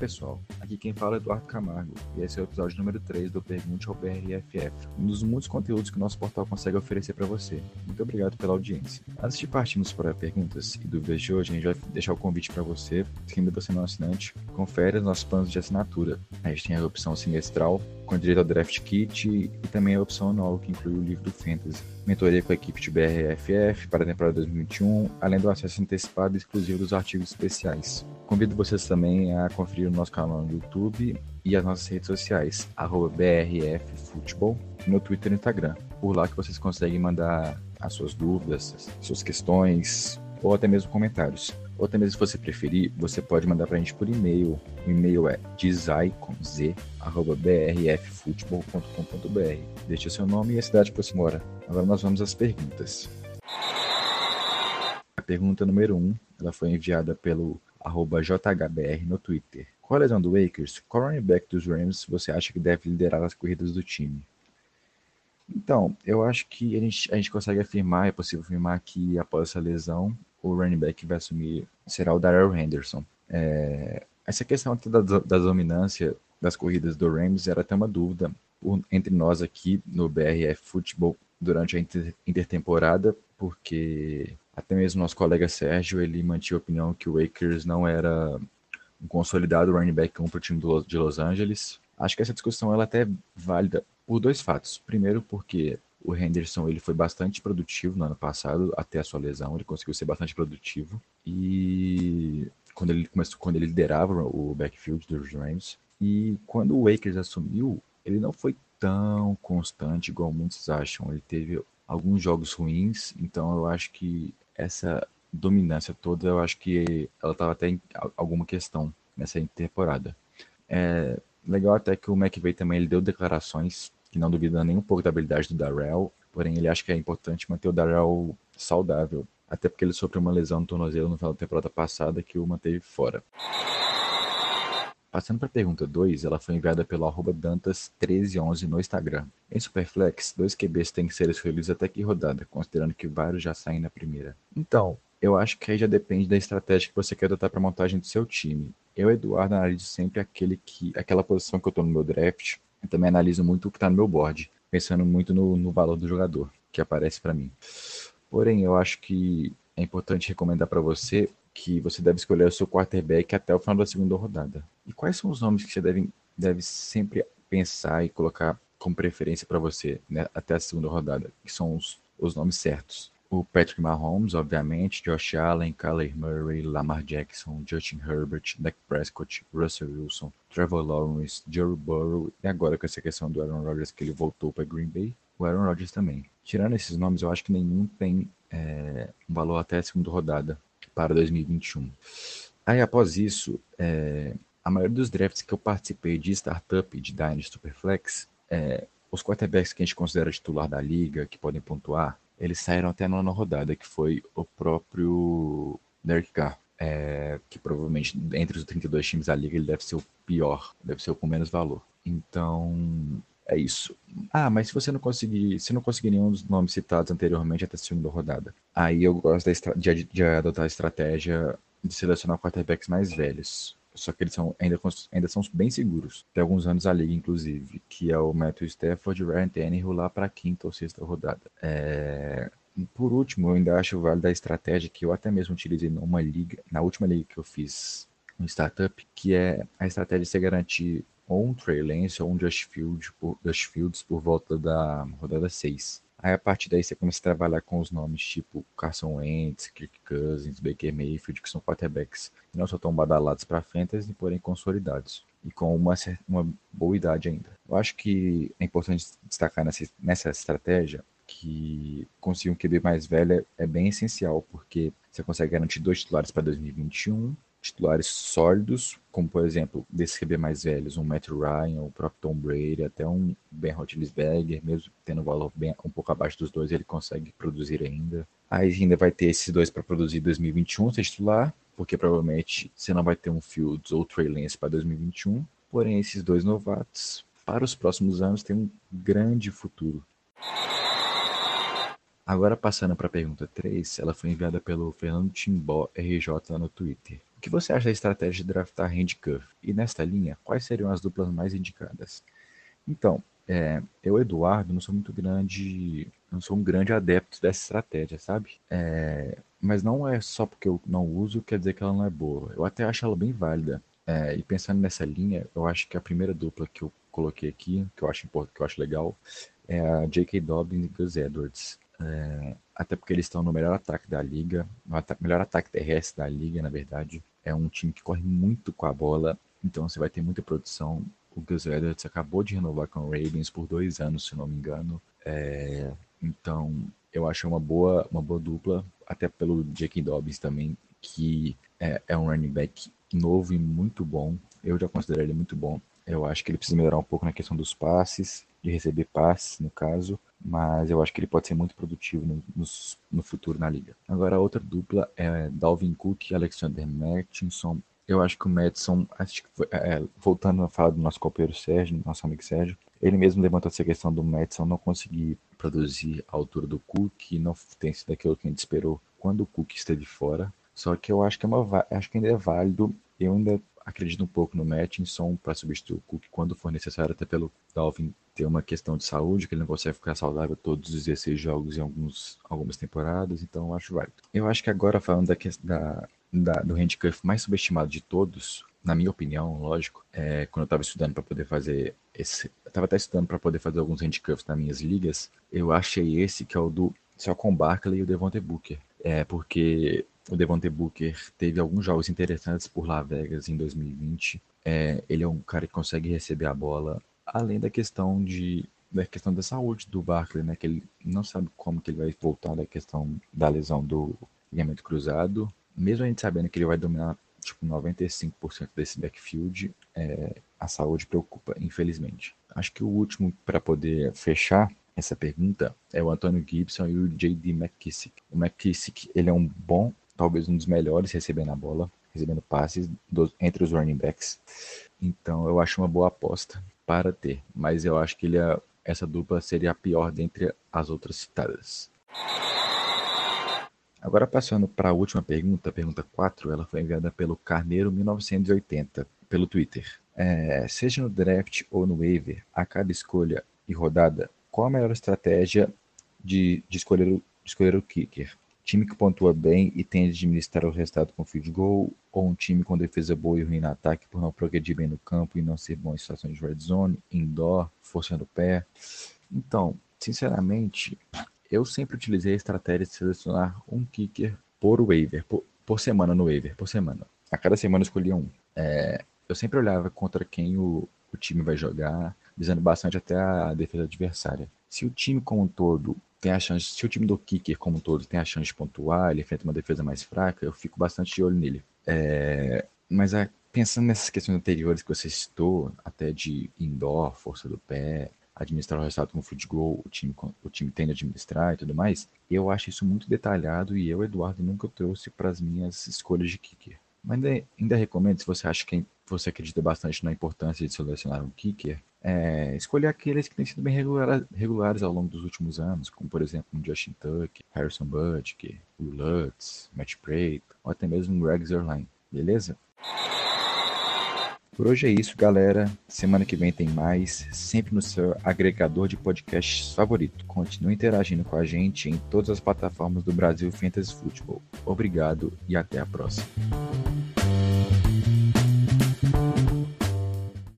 pessoal, aqui quem fala é Eduardo Camargo e esse é o episódio número 3 do Pergunte ao BRFF, um dos muitos conteúdos que o nosso portal consegue oferecer para você. Muito obrigado pela audiência. Antes de partirmos para perguntas e dúvidas de hoje, a gente vai deixar o convite para você, se ainda você não é assinante, confere os nossos planos de assinatura. A gente tem a opção semestral, com direito ao draft kit e também a opção anual, que inclui o livro do Fantasy. Mentoria com a equipe de BRFF para a temporada 2021, além do acesso antecipado e exclusivo dos artigos especiais. Convido vocês também a conferir o nosso canal no YouTube e as nossas redes sociais, BRFFootball, no Twitter e no Instagram. Por lá que vocês conseguem mandar as suas dúvidas, suas questões ou até mesmo comentários. Ou até mesmo se você preferir, você pode mandar para a gente por e-mail. O e-mail é design.brffutebol.com.br. Deixe seu nome e a cidade que você mora. Agora nós vamos às perguntas. A pergunta número 1, um, ela foi enviada pelo JHBR no Twitter. Com a lesão do Lakers, qual running back dos Rams você acha que deve liderar as corridas do time? Então, eu acho que a gente, a gente consegue afirmar, é possível afirmar que após essa lesão, o running back que vai assumir será o Darrell Henderson. É, essa questão da, da dominância das corridas do Rams era até uma dúvida entre nós aqui no BRF Futebol durante a inter, intertemporada, porque até mesmo nosso colega Sérgio ele mantinha a opinião que o Lakers não era um consolidado running back 1 para o time do, de Los Angeles. Acho que essa discussão ela até é válida por dois fatos. Primeiro, porque o Henderson ele foi bastante produtivo no ano passado, até a sua lesão, ele conseguiu ser bastante produtivo. E quando ele começou, quando ele liderava o backfield dos Rams, e quando o Lakers assumiu, ele não foi tão constante igual muitos acham. Ele teve alguns jogos ruins, então eu acho que essa dominância toda, eu acho que ela estava até em alguma questão nessa temporada. É legal até que o McVay também ele deu declarações que não duvida nem um pouco da habilidade do Darrell, porém ele acha que é importante manter o Darrell saudável, até porque ele sofreu uma lesão no tornozelo no final da temporada passada que o manteve fora. Passando para a pergunta 2, ela foi enviada pelo arroba Dantas1311 no Instagram. Em Superflex, dois QBs têm que ser escolhidos até que rodada, considerando que vários já saem na primeira. Então, eu acho que aí já depende da estratégia que você quer adotar para montagem do seu time. Eu, Eduardo, analiso sempre aquele que, aquela posição que eu estou no meu draft, eu também analiso muito o que está no meu board, pensando muito no, no valor do jogador que aparece para mim. Porém, eu acho que é importante recomendar para você que você deve escolher o seu quarterback até o final da segunda rodada. E quais são os nomes que você deve, deve sempre pensar e colocar como preferência para você né, até a segunda rodada, que são os, os nomes certos? O Patrick Mahomes, obviamente, Josh Allen, Kyler Murray, Lamar Jackson, Justin Herbert, Dak Prescott, Russell Wilson, Trevor Lawrence, Joe Burrow e agora com essa questão do Aaron Rodgers que ele voltou para Green Bay, o Aaron Rodgers também. Tirando esses nomes, eu acho que nenhum tem é, um valor até a segunda rodada para 2021. Aí após isso, é, a maioria dos drafts que eu participei de startup de Dynasty Superflex, é, os quarterbacks que a gente considera titular da liga, que podem pontuar, eles saíram até na nona rodada, que foi o próprio Derek Carr. É, que provavelmente entre os 32 times da liga ele deve ser o pior, deve ser o com menos valor. Então, é isso. Ah, mas se você não conseguir, se não conseguir nenhum dos nomes citados anteriormente até a segunda rodada, aí eu gosto de, de adotar a estratégia de selecionar quarterbacks mais velhos. Só que eles são, ainda, ainda são bem seguros. Tem alguns anos a liga, inclusive, que é o Matthew Stafford e Ryan Tannehill lá para quinta ou sexta rodada. É... Por último, eu ainda acho válido a estratégia que eu até mesmo utilizei numa liga, na última liga que eu fiz um startup, que é a estratégia de você garantir ou um Trey Lance ou um por, Josh Fields por volta da rodada 6. Aí a partir daí você começa a trabalhar com os nomes tipo Carson Wentz, Kirk Cousins, Baker Mayfield, que são quarterbacks que não são tão badalados para fantasy, porém consolidados e com uma, uma boa idade ainda. Eu acho que é importante destacar nessa, nessa estratégia que conseguir um QB mais velho é, é bem essencial, porque você consegue garantir dois titulares para 2021 titulares sólidos, como por exemplo, desses QB mais velhos, um Matt Ryan, o próprio Tom Brady, até um Ben Roethlisberger, mesmo tendo valor bem, um pouco abaixo dos dois, ele consegue produzir ainda. Aí ainda vai ter esses dois para produzir em 2021, ser titular, porque provavelmente você não vai ter um Fields ou Trey Lance para 2021. Porém, esses dois novatos, para os próximos anos, têm um grande futuro. Agora passando para a pergunta 3, ela foi enviada pelo Fernando Timbó RJ no Twitter. O que você acha da estratégia de draftar handcuff? E nesta linha, quais seriam as duplas mais indicadas? Então, é, eu, Eduardo, não sou muito grande, não sou um grande adepto dessa estratégia, sabe? É, mas não é só porque eu não uso, quer dizer que ela não é boa. Eu até acho ela bem válida. É, e pensando nessa linha, eu acho que a primeira dupla que eu coloquei aqui, que eu acho importante, que eu acho legal, é a J.K. Dobbins e Gus Edwards. É, até porque eles estão no melhor ataque da liga, no melhor ataque terrestre da liga, na verdade. É um time que corre muito com a bola, então você vai ter muita produção. O Gus Edwards acabou de renovar com o Ravens por dois anos, se não me engano. É, então, eu acho uma boa, uma boa dupla, até pelo J.K. Dobbins também, que é, é um running back novo e muito bom. Eu já considero ele muito bom. Eu acho que ele precisa melhorar um pouco na questão dos passes, de receber passes, no caso, mas eu acho que ele pode ser muito produtivo no, no, no futuro na liga. Agora, a outra dupla é Dalvin Cook e Alexander Mattinson. Eu acho que o Madison, acho que foi, é, voltando a falar do nosso copeiro Sérgio, nosso amigo Sérgio, ele mesmo levantou essa questão do Madison não conseguir produzir a altura do Cook, não tem sido aquilo que a gente esperou quando o Cook esteve fora. Só que eu acho que, é uma, acho que ainda é válido. Eu ainda acredito um pouco no Mattinson para substituir o Cook quando for necessário, até pelo Dalvin ter uma questão de saúde, que ele não consegue ficar saudável todos os 16 jogos em alguns, algumas temporadas, então eu acho válido. Eu acho que agora, falando da, da, da do handcuff mais subestimado de todos, na minha opinião, lógico, é, quando eu estava estudando para poder fazer esse. Eu estava até estudando para poder fazer alguns handcuffs nas minhas ligas, eu achei esse que é o do Saquon Barkley e o Devontae Booker. É, porque o Devontae Booker teve alguns jogos interessantes por Las Vegas em 2020. É, ele é um cara que consegue receber a bola, além da questão de da questão da saúde do Barkley, né? Que ele não sabe como que ele vai voltar da questão da lesão do ligamento cruzado. Mesmo a gente sabendo que ele vai dominar tipo 95% desse backfield, é, a saúde preocupa, infelizmente. Acho que o último para poder fechar essa pergunta é o Antônio Gibson e o J.D. McKissick. O McKissick ele é um bom talvez um dos melhores recebendo a bola, recebendo passes entre os running backs. Então eu acho uma boa aposta para ter, mas eu acho que ele é, essa dupla seria a pior dentre as outras citadas. Agora passando para a última pergunta, pergunta 4, ela foi enviada pelo Carneiro 1980, pelo Twitter. É, seja no draft ou no waiver, a cada escolha e rodada, qual a melhor estratégia de, de escolher, o, de escolher o kicker? Time que pontua bem e tende a administrar o resultado com field goal, ou um time com defesa boa e ruim no ataque por não progredir bem no campo e não ser bom em situações de red zone, indoor, forçando o pé. Então, sinceramente, eu sempre utilizei a estratégia de selecionar um kicker por waiver, por, por semana no waiver, por semana. A cada semana eu escolhia um. É, eu sempre olhava contra quem o, o time vai jogar, visando bastante até a defesa adversária. Se o time como um todo tem a chance, se o time do kicker como um todo tem a chance de pontuar, ele enfrenta uma defesa mais fraca, eu fico bastante de olho nele. É, mas a, pensando nessas questões anteriores que você citou, até de indoor, força do pé, administrar o resultado com goal, o time, o time tende a administrar e tudo mais, eu acho isso muito detalhado e eu, Eduardo, nunca trouxe para as minhas escolhas de kicker. Mas ainda, ainda recomendo, se você acha que você acredita bastante na importância de selecionar um kicker, é, escolher aqueles que têm sido bem regular, regulares ao longo dos últimos anos, como por exemplo um Justin Tuck, Harrison Butker, Will Lutz, Matt Prater, ou até mesmo Greg Zerline, beleza? Por hoje é isso, galera. Semana que vem tem mais, sempre no seu agregador de podcasts favorito. Continue interagindo com a gente em todas as plataformas do Brasil Fantasy Football. Obrigado e até a próxima.